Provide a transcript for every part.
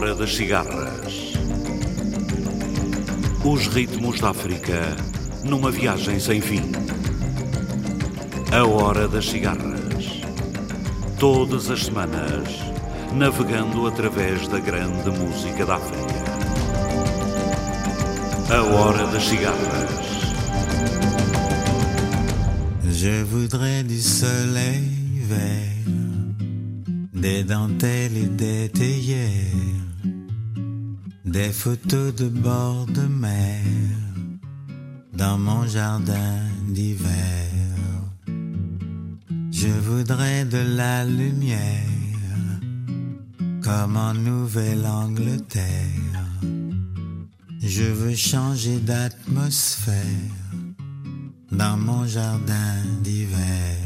Hora das Cigarras. Os ritmos da África numa viagem sem fim. A Hora das Cigarras. Todas as semanas, navegando através da grande música da África. A Hora das Cigarras. Je voudrais du soleil vert, des dentelles et des théières, des photos de bord de mer dans mon jardin d'hiver. Je voudrais de la lumière comme en Nouvelle-Angleterre. Je veux changer d'atmosphère dans mon jardin d'hiver.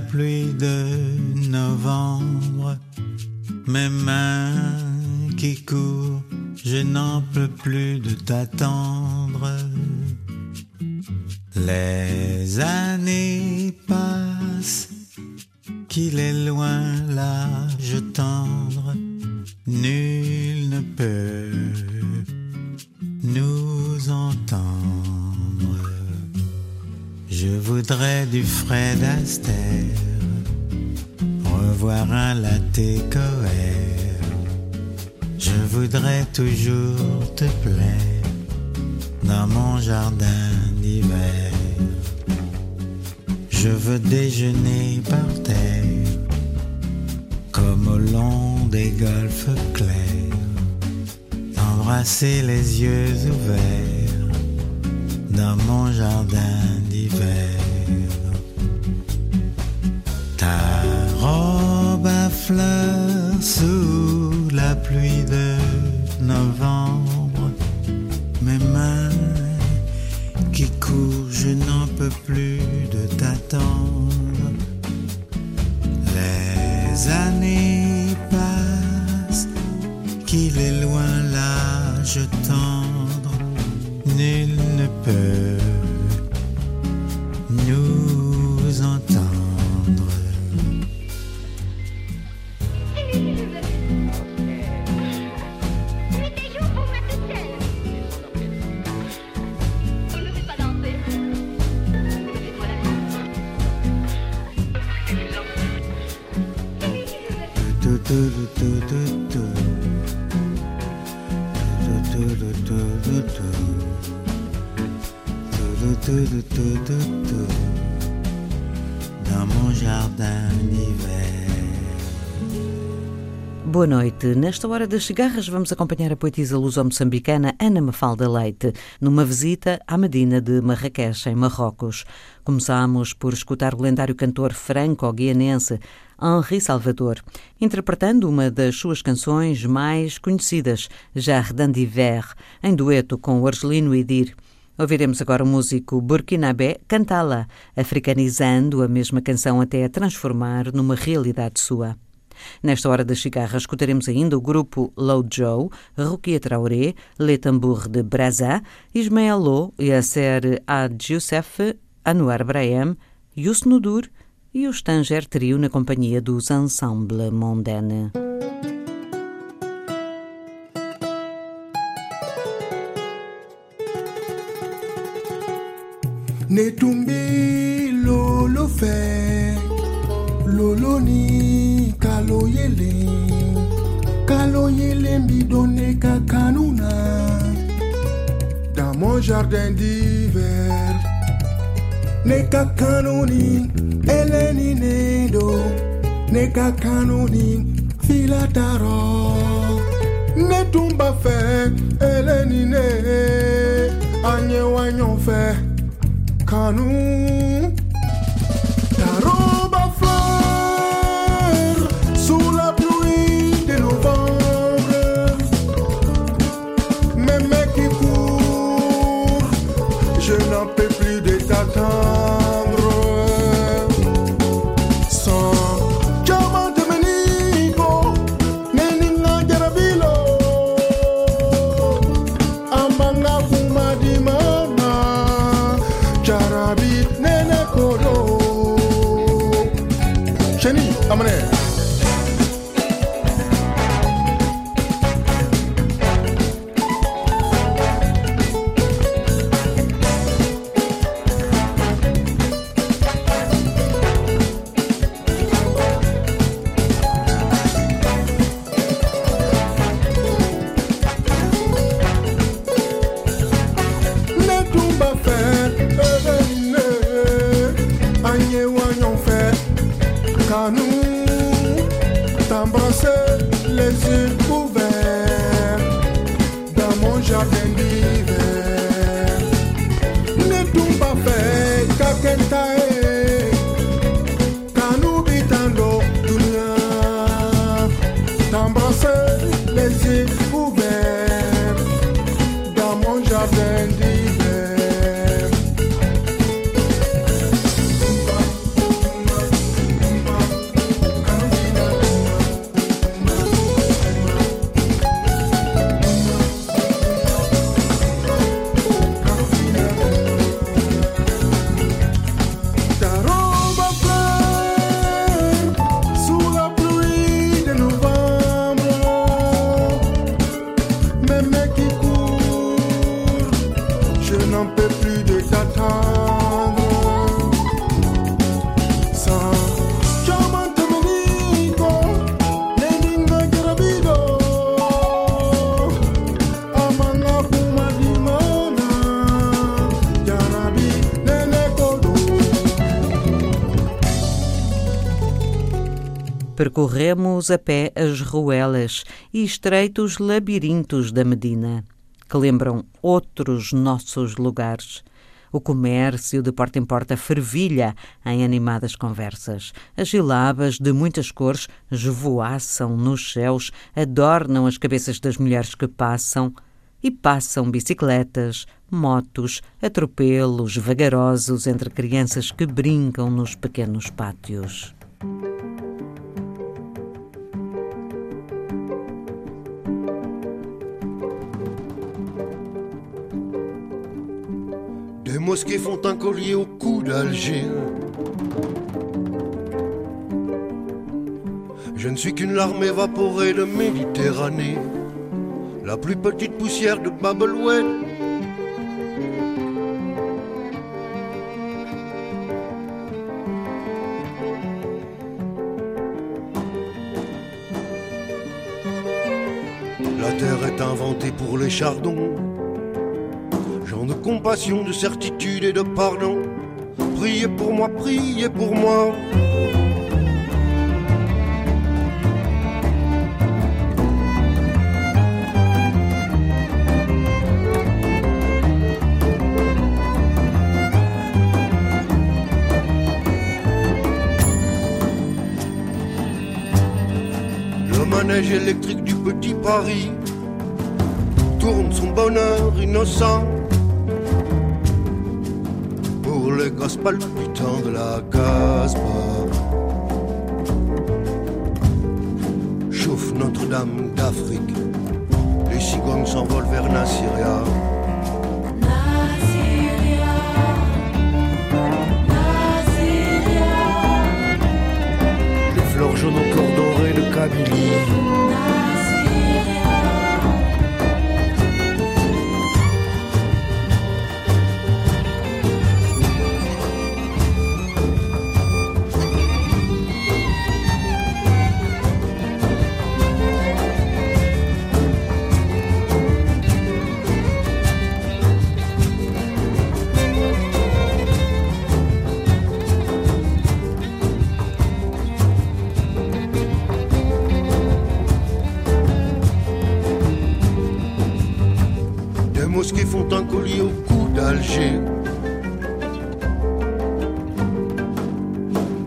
Pluie de novembre, mes mains qui courent, je n'en peux plus de t'attendre. Les années passent, qu'il est loin l'âge tendre Nul ne peut Je voudrais du Fred Astaire, revoir un latte coère. Je voudrais toujours te plaire dans mon jardin d'hiver. Je veux déjeuner par terre comme au long des golfes clairs, embrasser les yeux ouverts dans mon jardin Ta robe à fleurs sous la pluie de novembre, mes mains qui courent, je n'en peux plus de t'attendre. Les années passent, qu'il est loin l'âge tendre, nul ne peut Boa noite. Nesta hora das cigarras vamos acompanhar a poetisa luso-moçambicana Ana Mafalda Leite numa visita à Medina de Marrakech, em Marrocos. Começamos por escutar o lendário cantor franco-guianense Henri Salvador, interpretando uma das suas canções mais conhecidas, Jardin d'Hiver, em dueto com o argelino Idir. Ouviremos agora o músico burkinabé cantá-la, africanizando a mesma canção até a transformar numa realidade sua. Nesta hora das cigarras, escutaremos ainda o grupo Low Joe, Rukia Traoré, Le Tambour de Braza, Ismael Lo, Yasser Ad Youssef, Anwar Brahim, Yus Nudur e o Stanger Trio na companhia dos Ensemble Mondaine. Netumbi loloni kaloyele kaloyele mbidoneka kakanuna. dans mon jardin d'hiver ne kanuni eleni nedo ne kanuni filataro ne tumba fe, eleni ne anye wa ɲɔgɔn kanu I can give. Percorremos a pé as ruelas e estreitos labirintos da Medina, que lembram outros nossos lugares. O comércio de porta em porta fervilha em animadas conversas. As gilabas de muitas cores esvoaçam nos céus, adornam as cabeças das mulheres que passam e passam bicicletas, motos, atropelos vagarosos entre crianças que brincam nos pequenos pátios. Mosquées font un collier au cou d'Alger. Je ne suis qu'une larme évaporée de Méditerranée, la plus petite poussière de Babelwen. La terre est inventée pour les chardons De certitude et de pardon. Priez pour moi, priez pour moi. Le manège électrique du petit Paris tourne son bonheur innocent gosses palpitants de la Casbah. Chauffe Notre-Dame d'Afrique, les cigognes s'envolent vers Nassyria. Jaunes au cœur doré de Kabylie.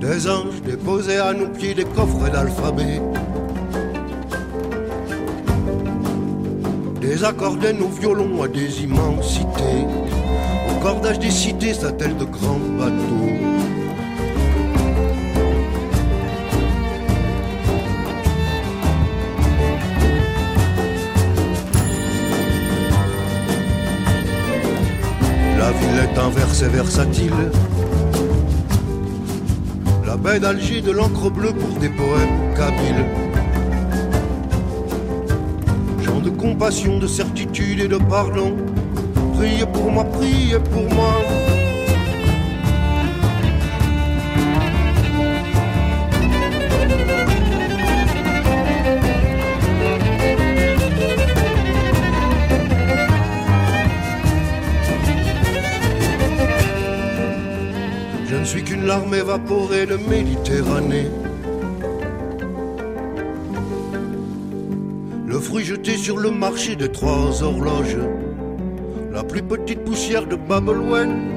Des anges déposés à nos pieds des coffres d'alphabet. Des accordés nos violons à des immensités. Au cordage des cités s'attellent de grands bateaux. Est inversée versatile. La baie d'Alger de l'encre bleue pour des poèmes kabyles. Chant de compassion, de certitude et de pardon. Priez pour moi, priez pour moi. Larme évaporée de Méditerranée. Le fruit jeté sur le marché des trois horloges. La plus petite poussière de Babelwen.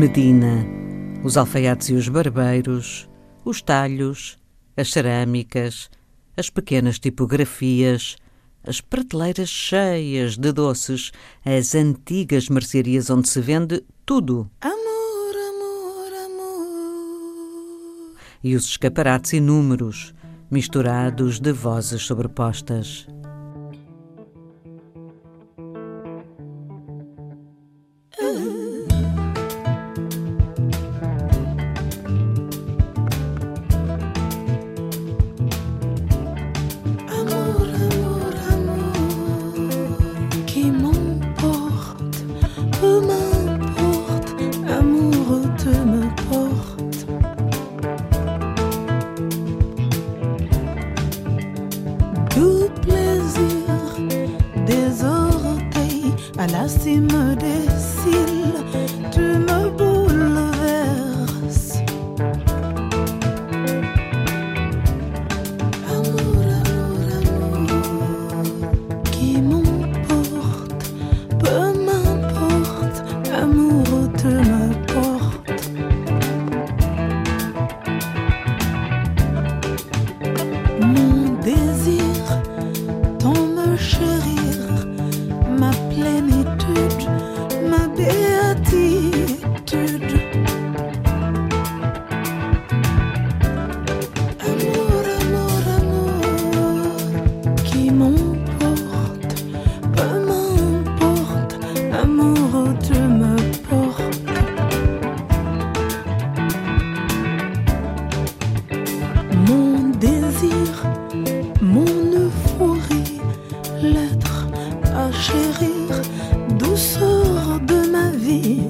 Medina, os alfaiates e os barbeiros, os talhos, as cerâmicas, as pequenas tipografias, as prateleiras cheias de doces, as antigas mercearias onde se vende tudo. Amor, amor, amor. E os escaparates inúmeros, misturados de vozes sobrepostas. à chérir, douceur de ma vie.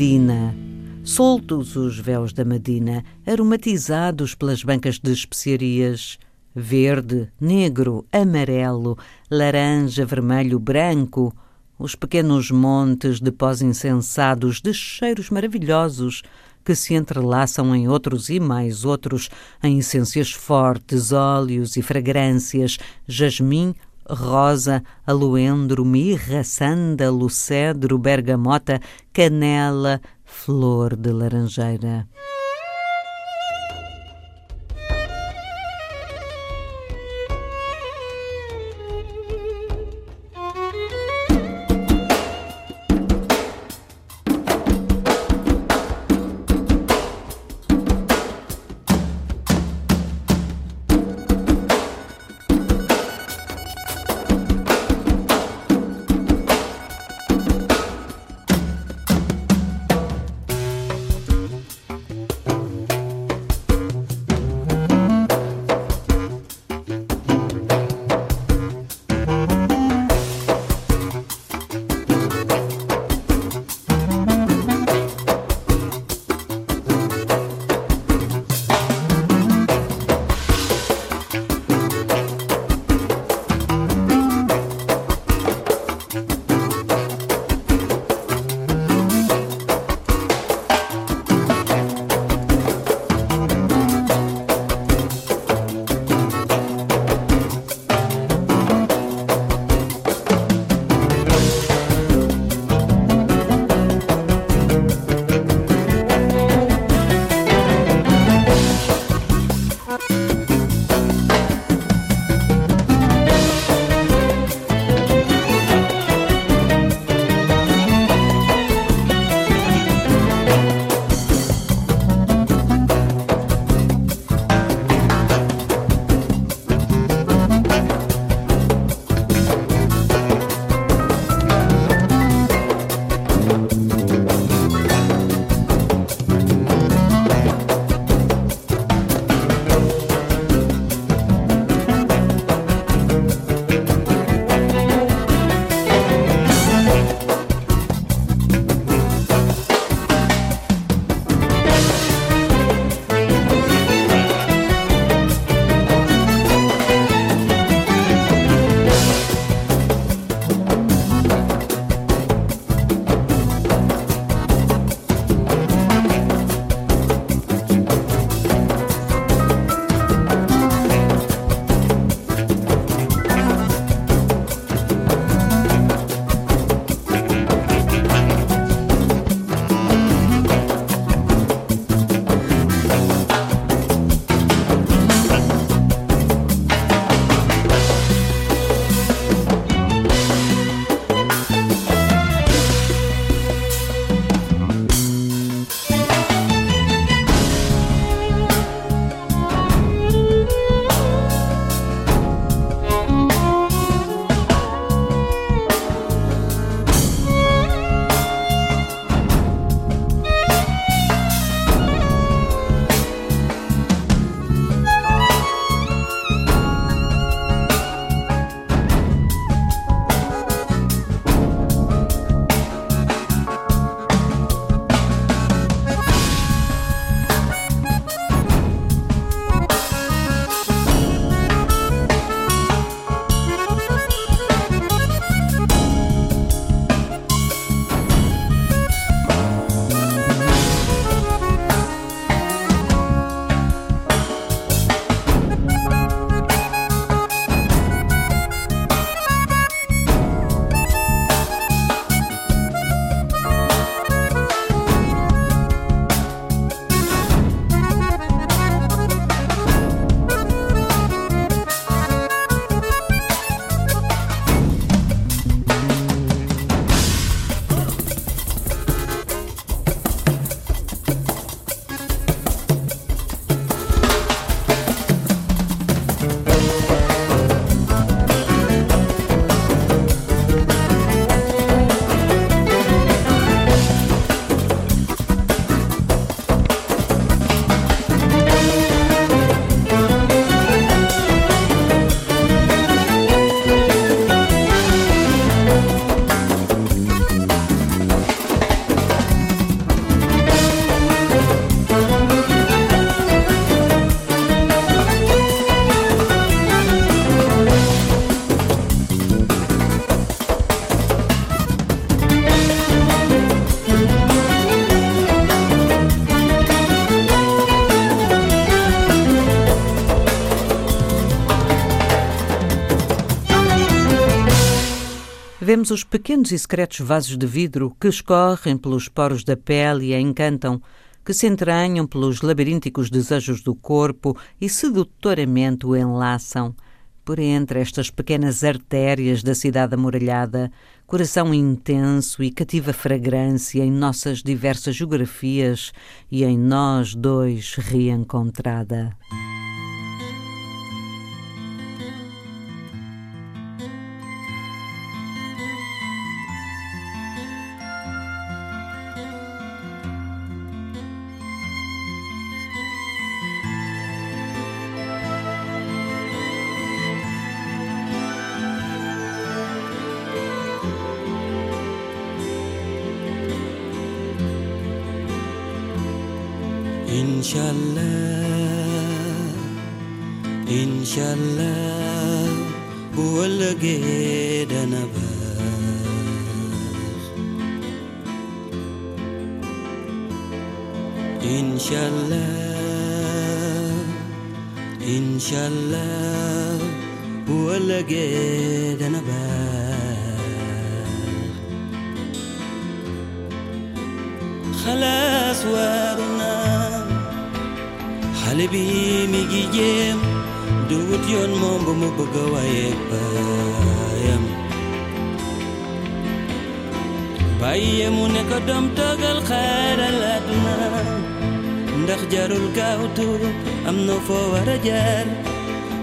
Medina. Soltos os véus da Medina, aromatizados pelas bancas de especiarias. Verde, negro, amarelo, laranja, vermelho, branco. Os pequenos montes de pós incensados, de cheiros maravilhosos, que se entrelaçam em outros e mais outros, em essências fortes, óleos e fragrâncias, jasmim, rosa, aloendro, mirra, sândalo, cedro, bergamota, canela, flor de laranjeira. Vemos os pequenos e secretos vasos de vidro que escorrem pelos poros da pele e a encantam, que se entranham pelos labirínticos desejos do corpo e sedutoramente o enlaçam. Por entre estas pequenas artérias da cidade amuralhada, coração intenso e cativa fragrância em nossas diversas geografias e em nós dois reencontrada. inshallah inshallah buvalge danaba inshallah inshallah buvalge danaba خلاص وقت Lebi migi jem Duwut yon mambo mo pagawayek bayam Baye mu ne ko dom togal xaaral aduna Ndax jarul gaawtu am na foo war a jaar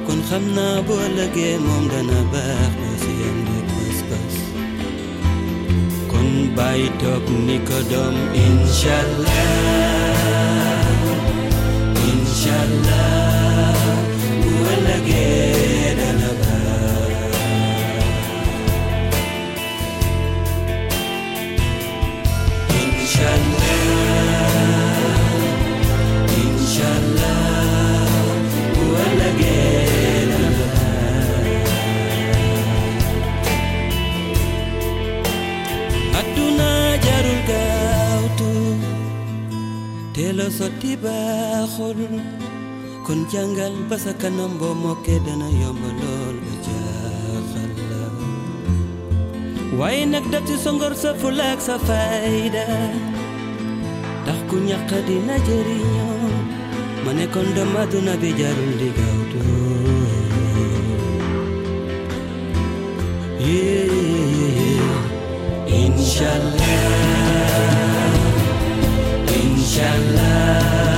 Kon xam naa boo lëgee moom dana baax ba si yem rek pas-pas Kon bàyyi toog ni ko inshallah. Sotti baaxul kon jàngal ba sa kanam boo mokkee dana yomb lool ba jaaxal la waaye nag def ci sa sa sa fayda tax ku ñàq dina jëriñoo ma kon dem àdduna bi jarul di gaawtu yeah, inshallah shall love.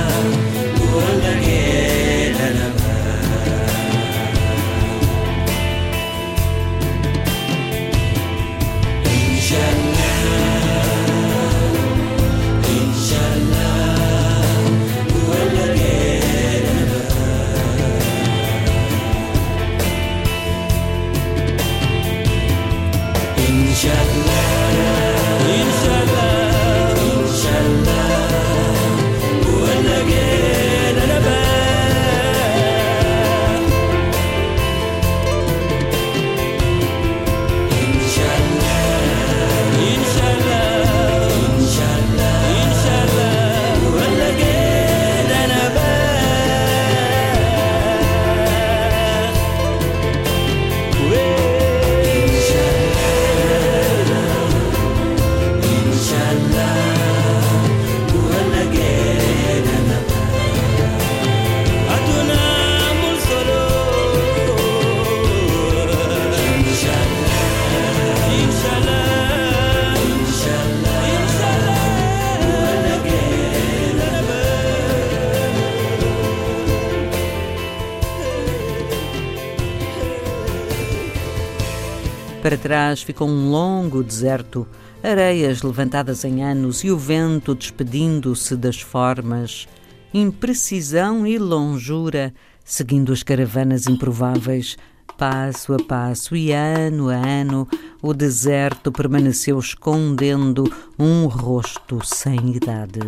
Trás ficou um longo deserto, areias levantadas em anos e o vento despedindo-se das formas, imprecisão e longura, seguindo as caravanas improváveis, passo a passo e ano a ano, o deserto permaneceu escondendo um rosto sem idade.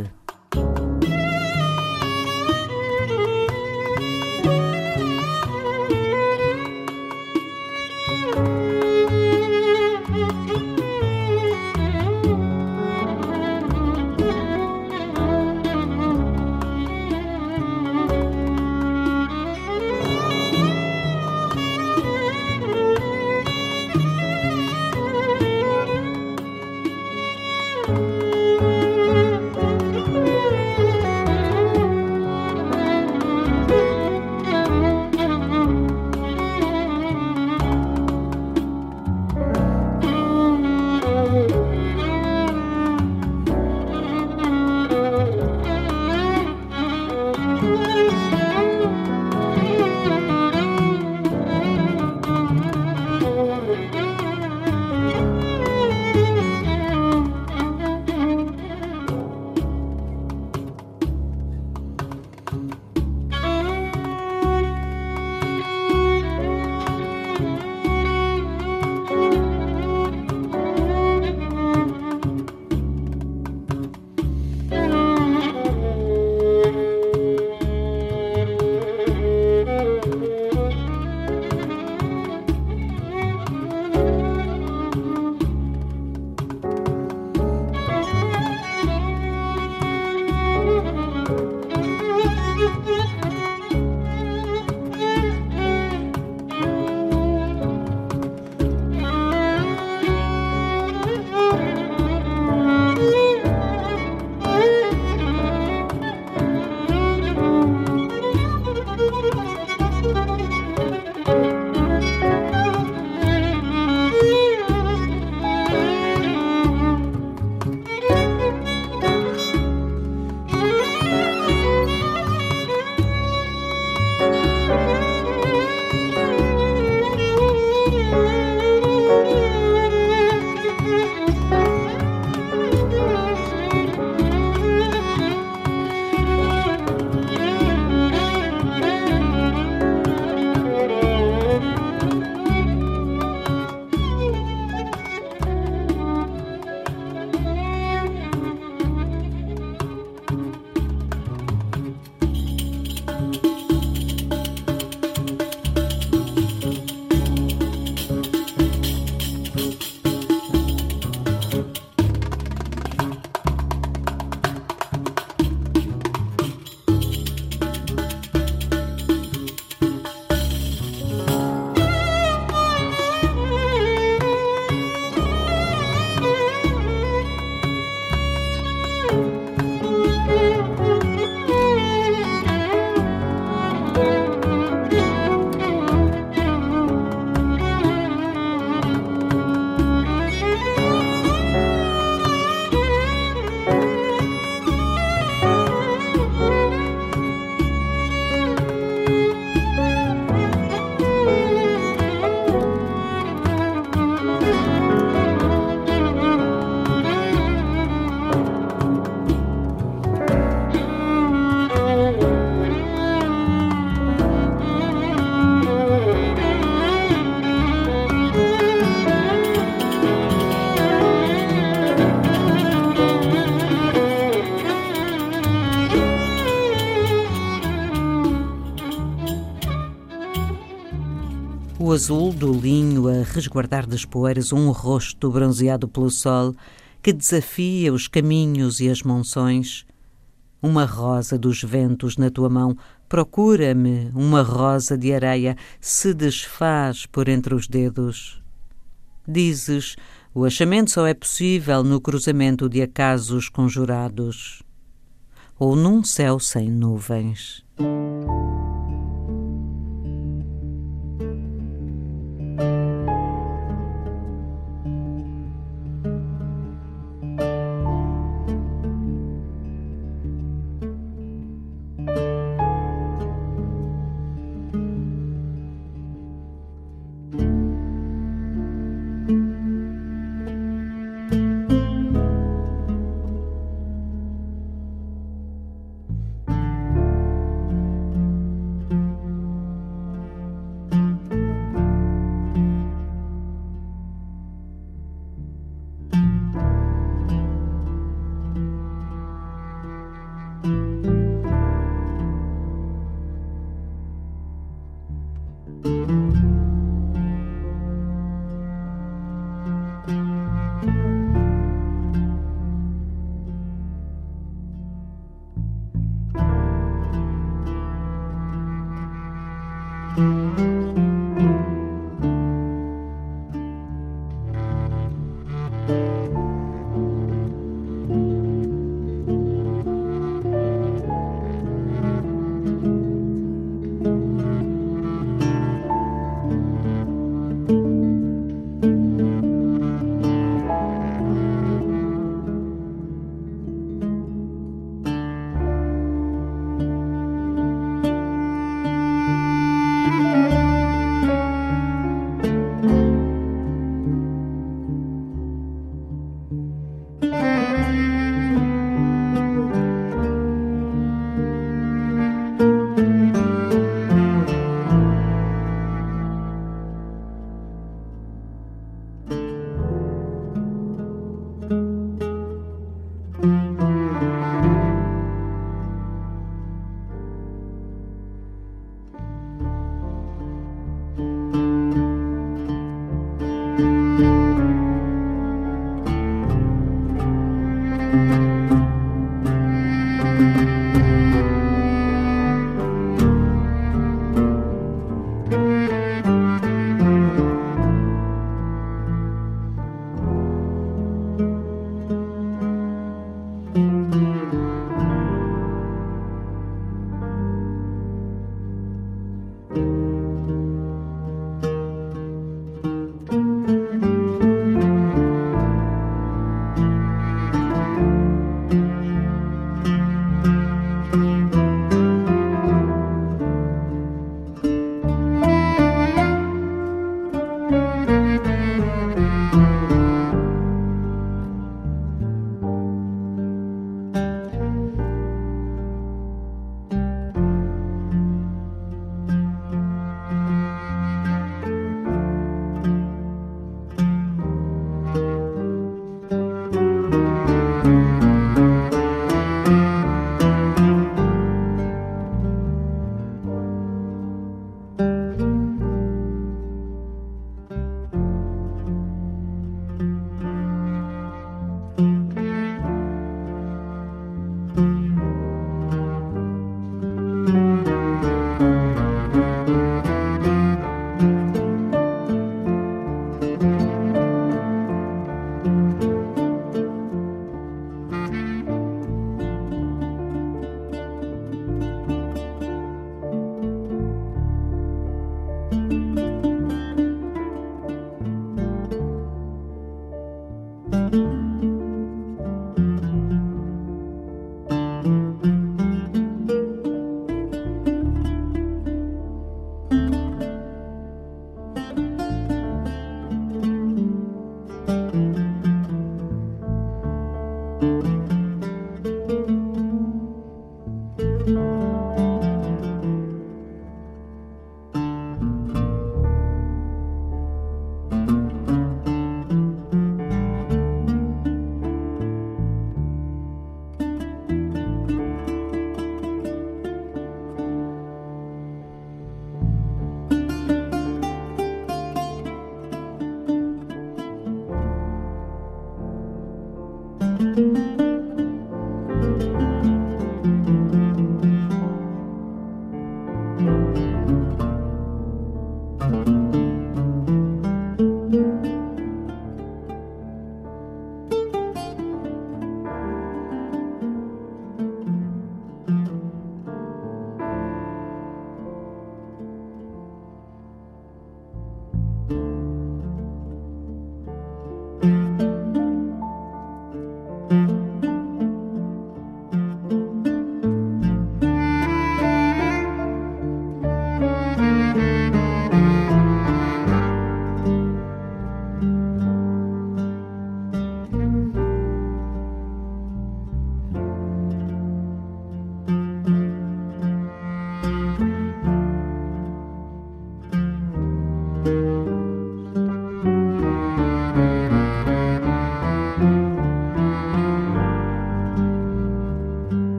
Azul do linho a resguardar das poeiras um rosto bronzeado pelo sol que desafia os caminhos e as monções. Uma rosa dos ventos na tua mão, procura-me uma rosa de areia, se desfaz por entre os dedos. Dizes, o achamento só é possível no cruzamento de acasos conjurados ou num céu sem nuvens.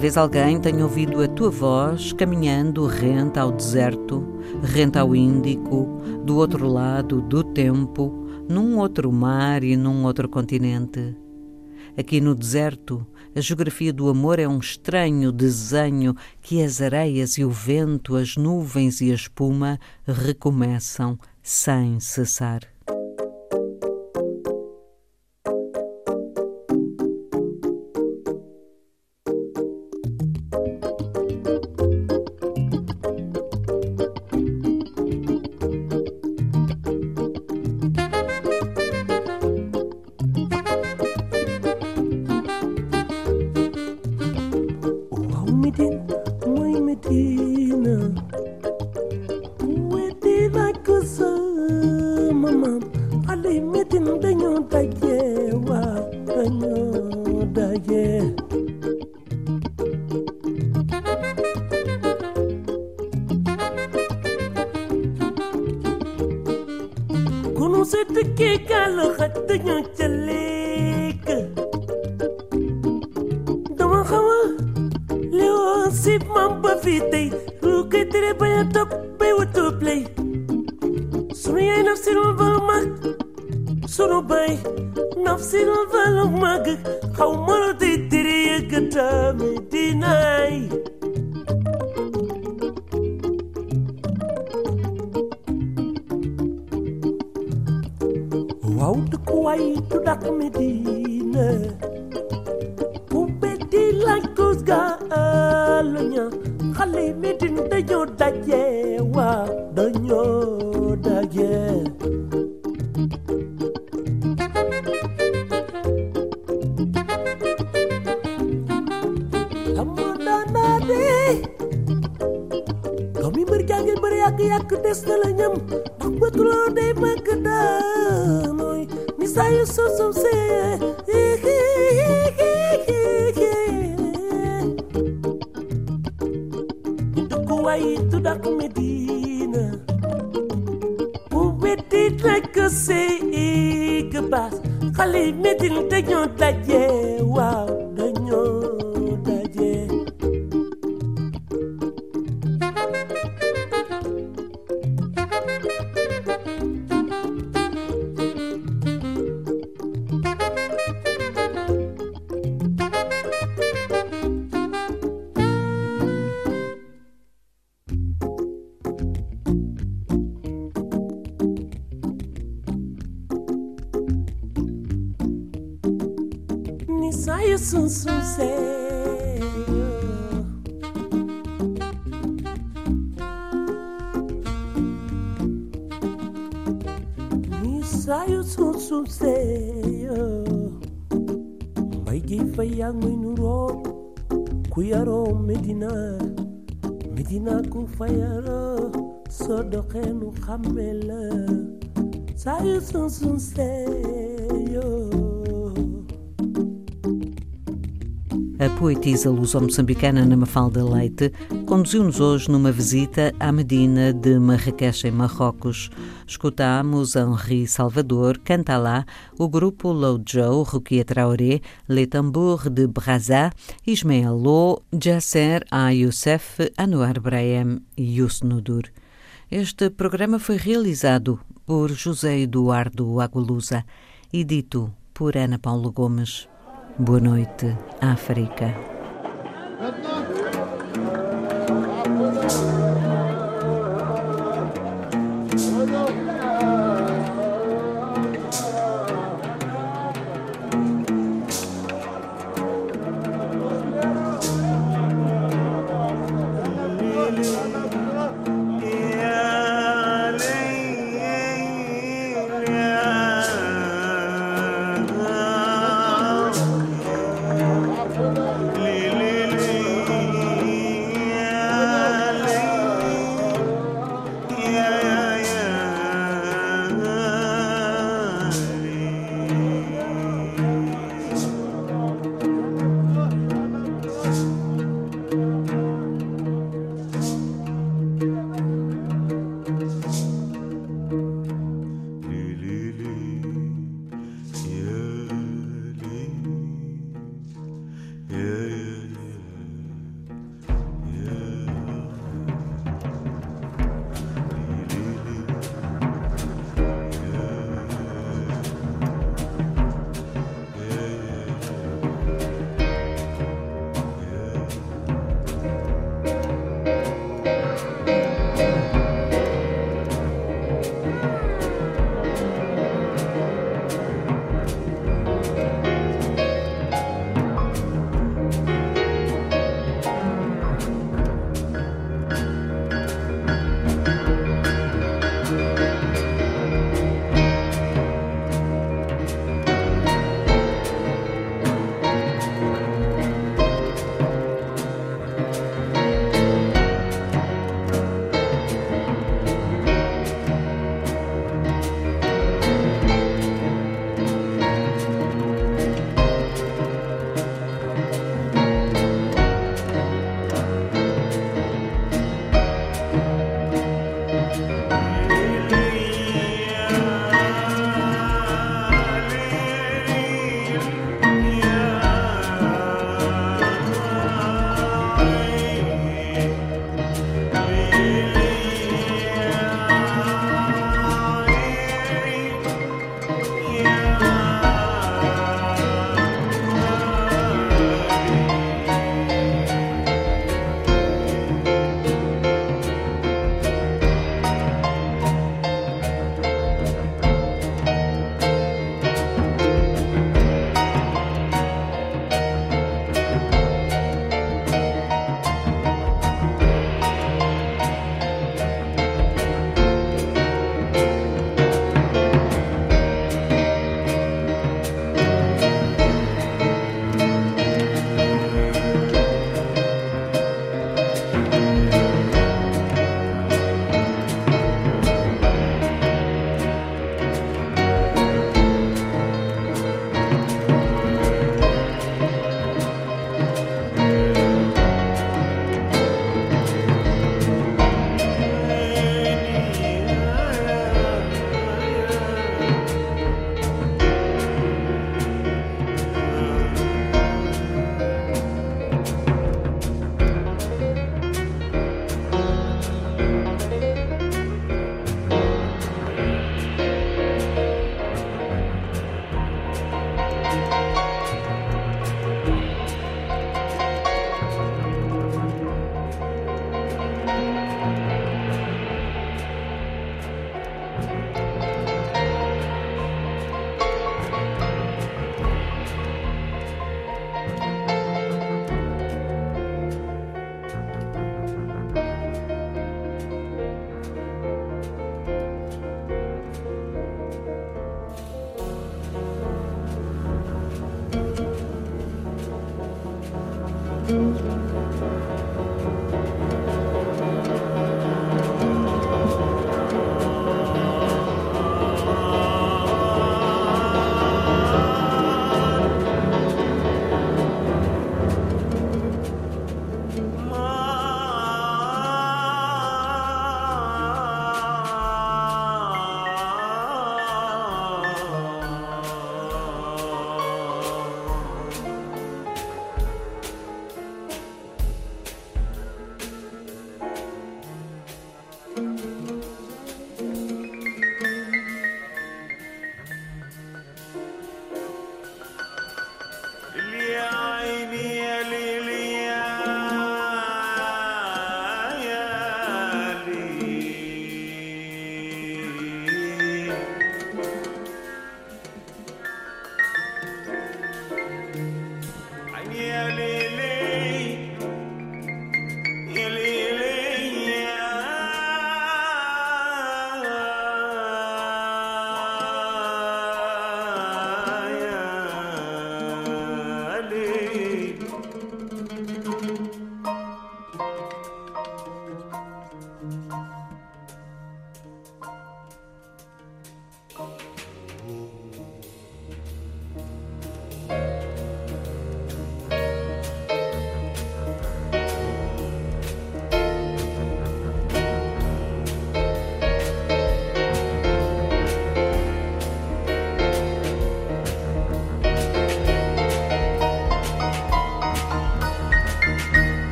Talvez alguém tenha ouvido a tua voz caminhando rente ao deserto, rente ao Índico, do outro lado do tempo, num outro mar e num outro continente. Aqui no deserto, a geografia do amor é um estranho desenho que as areias e o vento, as nuvens e a espuma recomeçam sem cessar. sa lisusu se duk way tudak medina. Bu metti rek se ig bas. Xale medin te ñoo daje waaw doxee nu xàmmee la saa yu sun sun A poetisa luso-moçambicana Ana Mafalda Leite conduziu-nos hoje numa visita à Medina de Marrakech, em Marrocos. Escutámos Henri Salvador, canta lá o grupo Low Joe, Rukia Traoré, Le Tambour de Brazza, Ismael Lo, Jasser A. Youssef, Anwar Brahim e Yusnudur. Este programa foi realizado por José Eduardo Agualusa e dito por Ana Paulo Gomes. Boa noite, África.